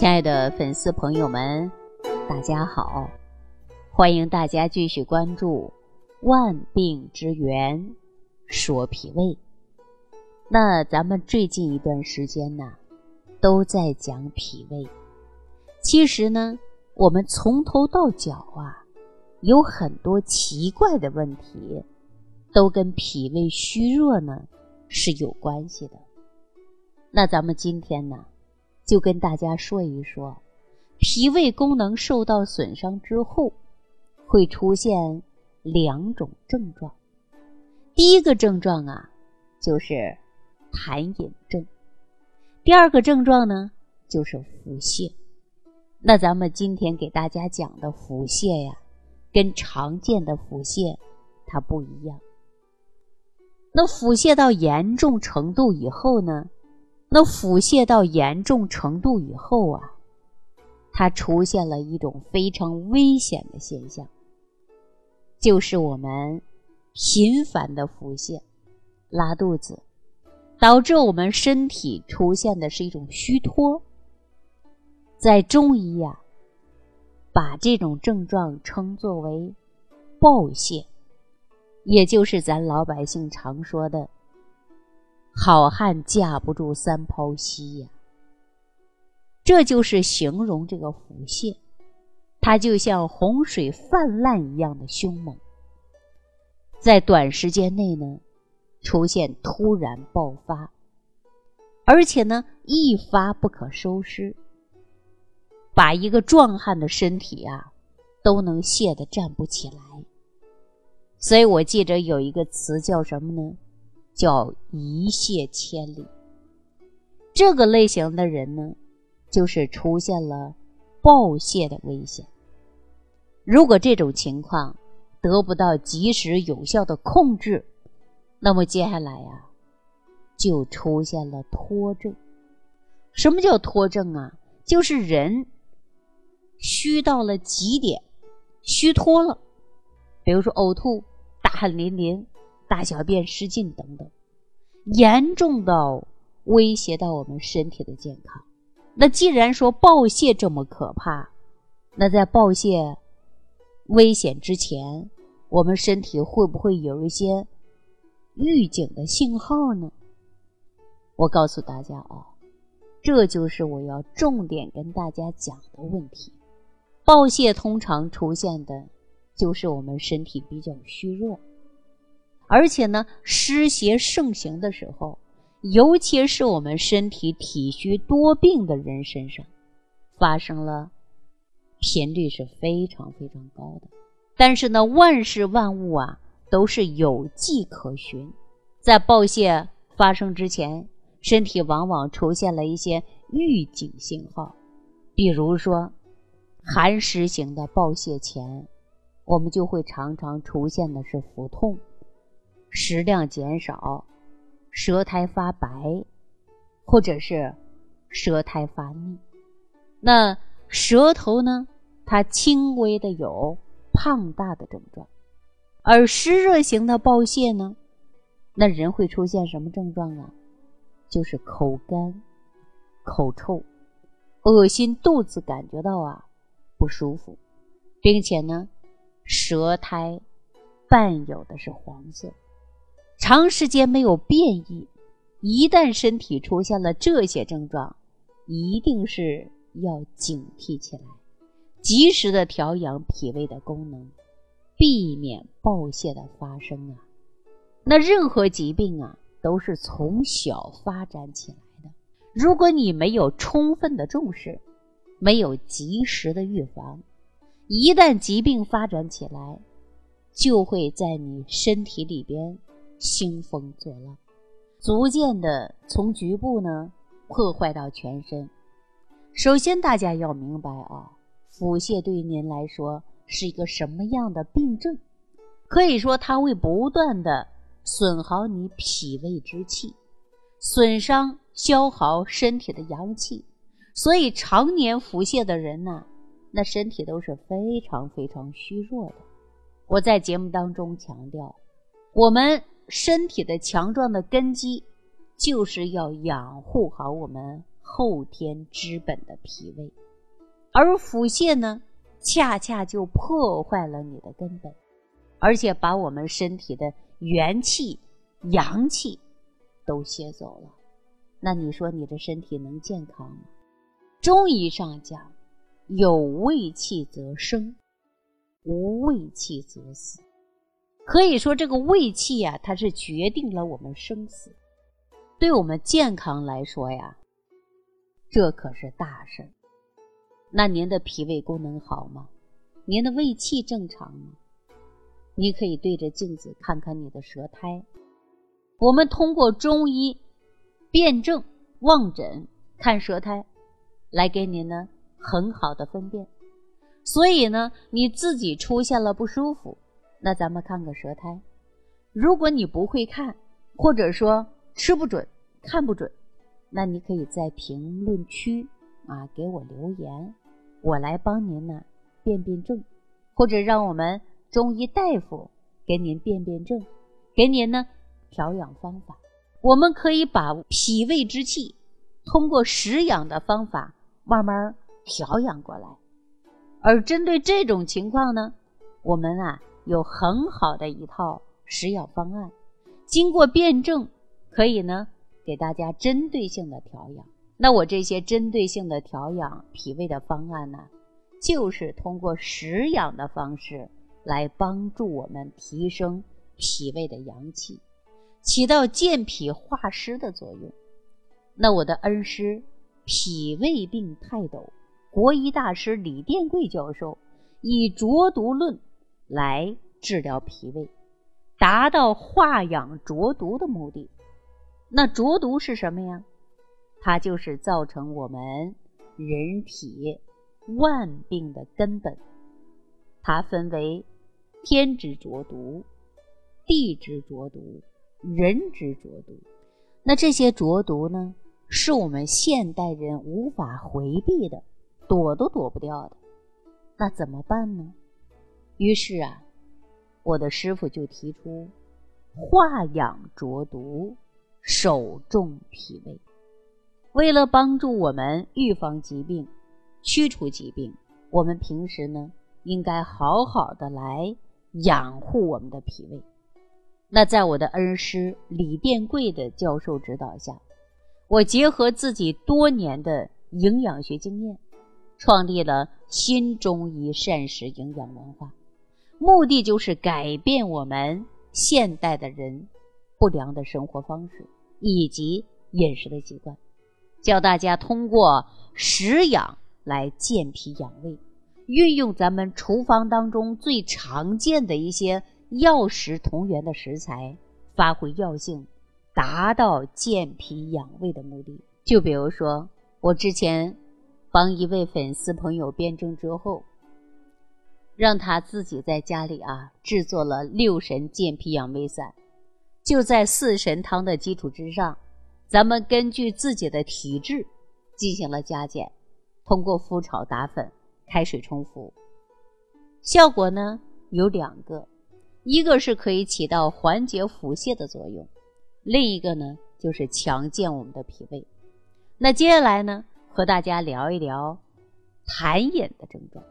亲爱的粉丝朋友们，大家好！欢迎大家继续关注《万病之源说脾胃》。那咱们最近一段时间呢，都在讲脾胃。其实呢，我们从头到脚啊，有很多奇怪的问题，都跟脾胃虚弱呢是有关系的。那咱们今天呢？就跟大家说一说，脾胃功能受到损伤之后，会出现两种症状。第一个症状啊，就是痰饮症；第二个症状呢，就是腹泻。那咱们今天给大家讲的腹泻呀，跟常见的腹泻它不一样。那腹泻到严重程度以后呢？那腹泻到严重程度以后啊，它出现了一种非常危险的现象，就是我们频繁的腹泻、拉肚子，导致我们身体出现的是一种虚脱。在中医呀，把这种症状称作为暴泻，也就是咱老百姓常说的。好汉架不住三泡稀呀，这就是形容这个腹泻，它就像洪水泛滥一样的凶猛，在短时间内呢，出现突然爆发，而且呢一发不可收拾，把一个壮汉的身体啊都能泻得站不起来。所以我记着有一个词叫什么呢？叫一泻千里，这个类型的人呢，就是出现了暴泻的危险。如果这种情况得不到及时有效的控制，那么接下来呀，就出现了脱症。什么叫脱症啊？就是人虚到了极点，虚脱了，比如说呕吐、大汗淋漓。大小便失禁等等，严重到威胁到我们身体的健康。那既然说暴泻这么可怕，那在暴泻危险之前，我们身体会不会有一些预警的信号呢？我告诉大家啊，这就是我要重点跟大家讲的问题。暴泻通常出现的就是我们身体比较虚弱。而且呢，湿邪盛行的时候，尤其是我们身体体虚多病的人身上，发生了频率是非常非常高的。但是呢，万事万物啊都是有迹可循，在暴泻发生之前，身体往往出现了一些预警信号，比如说寒湿型的暴泻前，我们就会常常出现的是腹痛。食量减少，舌苔发白，或者是舌苔发腻。那舌头呢？它轻微的有胖大的症状。而湿热型的暴泻呢，那人会出现什么症状啊？就是口干、口臭、恶心、肚子感觉到啊不舒服，并且呢，舌苔伴有的是黄色。长时间没有变异，一旦身体出现了这些症状，一定是要警惕起来，及时的调养脾胃的功能，避免暴泻的发生啊。那任何疾病啊，都是从小发展起来的。如果你没有充分的重视，没有及时的预防，一旦疾病发展起来，就会在你身体里边。兴风作浪，逐渐的从局部呢破坏到全身。首先，大家要明白啊，腹泻对于您来说是一个什么样的病症？可以说，它会不断的损耗你脾胃之气，损伤消耗身体的阳气。所以，常年腹泻的人呢，那身体都是非常非常虚弱的。我在节目当中强调，我们。身体的强壮的根基，就是要养护好我们后天之本的脾胃，而腹泻呢，恰恰就破坏了你的根本，而且把我们身体的元气、阳气都吸走了。那你说你的身体能健康吗？中医上讲，有胃气则生，无胃气则死。可以说，这个胃气呀，它是决定了我们生死。对我们健康来说呀，这可是大事。那您的脾胃功能好吗？您的胃气正常吗？你可以对着镜子看看你的舌苔。我们通过中医辨证望诊看舌苔，来给您呢很好的分辨。所以呢，你自己出现了不舒服，那咱们看个舌苔。如果你不会看，或者说，吃不准，看不准，那你可以在评论区啊给我留言，我来帮您呢辨辨证，或者让我们中医大夫给您辨辨证，给您呢调养方法。我们可以把脾胃之气通过食养的方法慢慢调养过来。而针对这种情况呢，我们啊有很好的一套食养方案，经过辩证。可以呢，给大家针对性的调养。那我这些针对性的调养脾胃的方案呢，就是通过食养的方式来帮助我们提升脾胃的阳气，起到健脾化湿的作用。那我的恩师、脾胃病泰斗、国医大师李殿贵教授，以浊毒论来治疗脾胃，达到化养浊毒的目的。那浊毒是什么呀？它就是造成我们人体万病的根本。它分为天之浊毒、地之浊毒、人之浊毒。那这些浊毒呢，是我们现代人无法回避的，躲都躲不掉的。那怎么办呢？于是啊，我的师傅就提出化养浊毒。守重脾胃，为了帮助我们预防疾病、驱除疾病，我们平时呢应该好好的来养护我们的脾胃。那在我的恩师李殿贵的教授指导下，我结合自己多年的营养学经验，创立了新中医膳食营养文化，目的就是改变我们现代的人。不良的生活方式以及饮食的习惯，教大家通过食养来健脾养胃，运用咱们厨房当中最常见的一些药食同源的食材，发挥药性，达到健脾养胃的目的。就比如说，我之前帮一位粉丝朋友辩证之后，让他自己在家里啊制作了六神健脾养胃散。就在四神汤的基础之上，咱们根据自己的体质进行了加减，通过麸炒打粉、开水冲服，效果呢有两个，一个是可以起到缓解腹泻的作用，另一个呢就是强健我们的脾胃。那接下来呢，和大家聊一聊痰饮的症状。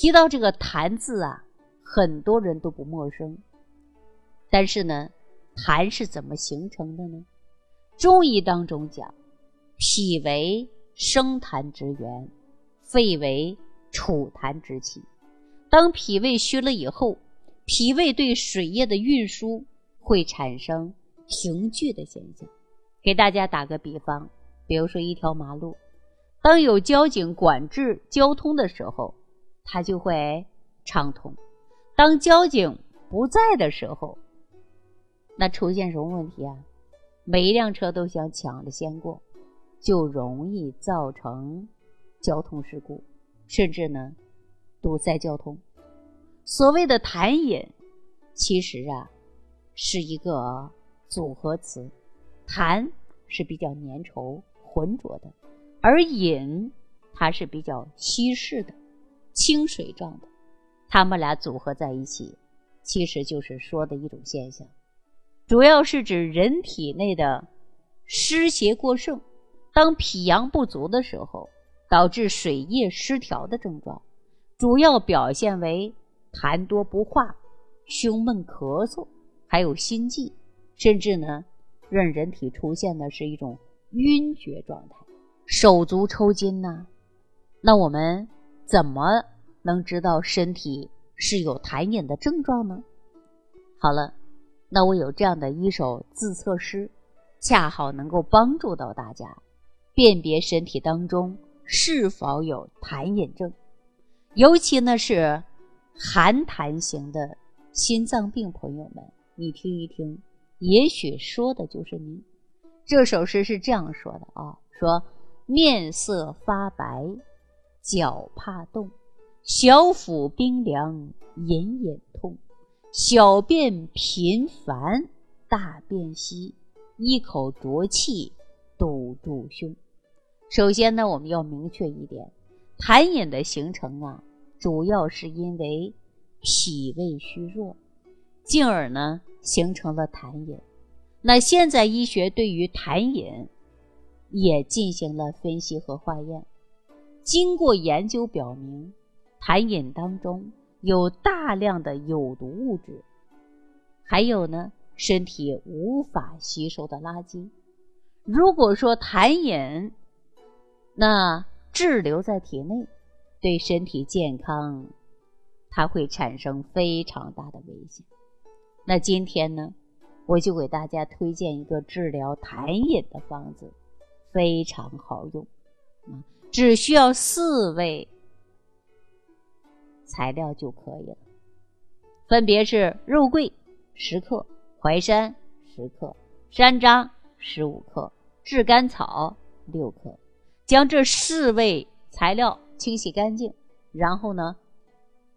提到这个痰字啊，很多人都不陌生，但是呢。痰是怎么形成的呢？中医当中讲，脾为生痰之源，肺为储痰之器。当脾胃虚了以后，脾胃对水液的运输会产生停聚的现象。给大家打个比方，比如说一条马路，当有交警管制交通的时候，它就会畅通；当交警不在的时候，那出现什么问题啊？每一辆车都想抢着先过，就容易造成交通事故，甚至呢堵塞交通。所谓的痰饮，其实啊是一个组合词，痰是比较粘稠浑浊的，而饮它是比较稀释的、清水状的，它们俩组合在一起，其实就是说的一种现象。主要是指人体内的湿邪过盛，当脾阳不足的时候，导致水液失调的症状，主要表现为痰多不化、胸闷咳嗽，还有心悸，甚至呢，让人体出现的是一种晕厥状态，手足抽筋呐。那我们怎么能知道身体是有痰饮的症状呢？好了，那我有这样的一首自测诗，恰好能够帮助到大家。辨别身体当中是否有痰饮症，尤其呢是寒痰型的心脏病朋友们，你听一听，也许说的就是您。这首诗是这样说的啊：说面色发白，脚怕冻，小腹冰凉，隐隐痛，小便频繁，大便稀，一口浊气堵住胸。首先呢，我们要明确一点，痰饮的形成啊，主要是因为脾胃虚弱，进而呢形成了痰饮。那现在医学对于痰饮也进行了分析和化验，经过研究表明，痰饮当中有大量的有毒物质，还有呢身体无法吸收的垃圾。如果说痰饮，那滞留在体内，对身体健康，它会产生非常大的危险。那今天呢，我就给大家推荐一个治疗痰饮的方子，非常好用，只需要四味材料就可以了，分别是肉桂十克、淮山十克、山楂十五克、炙甘草六克。将这四味材料清洗干净，然后呢，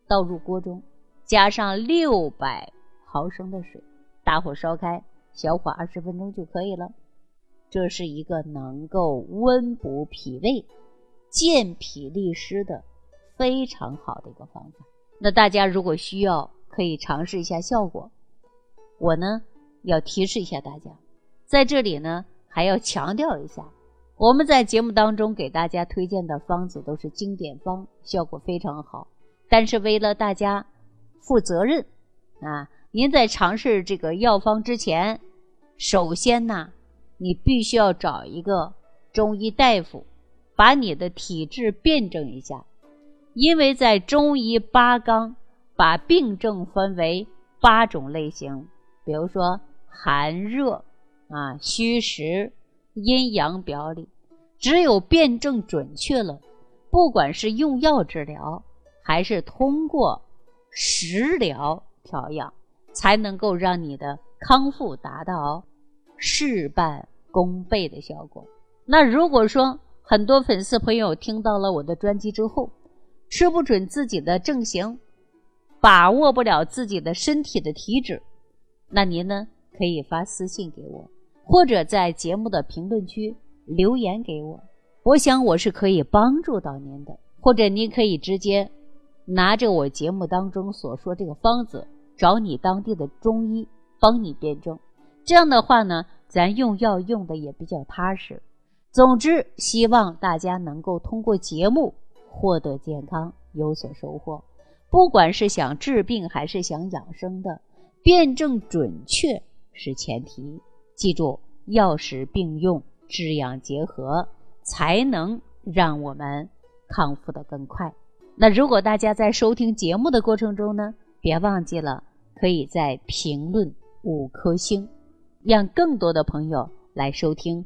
倒入锅中，加上六百毫升的水，大火烧开，小火二十分钟就可以了。这是一个能够温补脾胃、健脾利湿的非常好的一个方法。那大家如果需要，可以尝试一下效果。我呢，要提示一下大家，在这里呢，还要强调一下。我们在节目当中给大家推荐的方子都是经典方，效果非常好。但是为了大家负责任啊，您在尝试这个药方之前，首先呢，你必须要找一个中医大夫，把你的体质辩证一下。因为在中医八纲把病症分为八种类型，比如说寒热啊、虚实。阴阳表里，只有辩证准确了，不管是用药治疗，还是通过食疗调养，才能够让你的康复达到事半功倍的效果。那如果说很多粉丝朋友听到了我的专辑之后，吃不准自己的症型，把握不了自己的身体的体质，那您呢可以发私信给我。或者在节目的评论区留言给我，我想我是可以帮助到您的。或者您可以直接拿着我节目当中所说这个方子，找你当地的中医帮你辩证。这样的话呢，咱用药用的也比较踏实。总之，希望大家能够通过节目获得健康，有所收获。不管是想治病还是想养生的，辩证准确是前提。记住，药食并用，治养结合，才能让我们康复的更快。那如果大家在收听节目的过程中呢，别忘记了可以在评论五颗星，让更多的朋友来收听《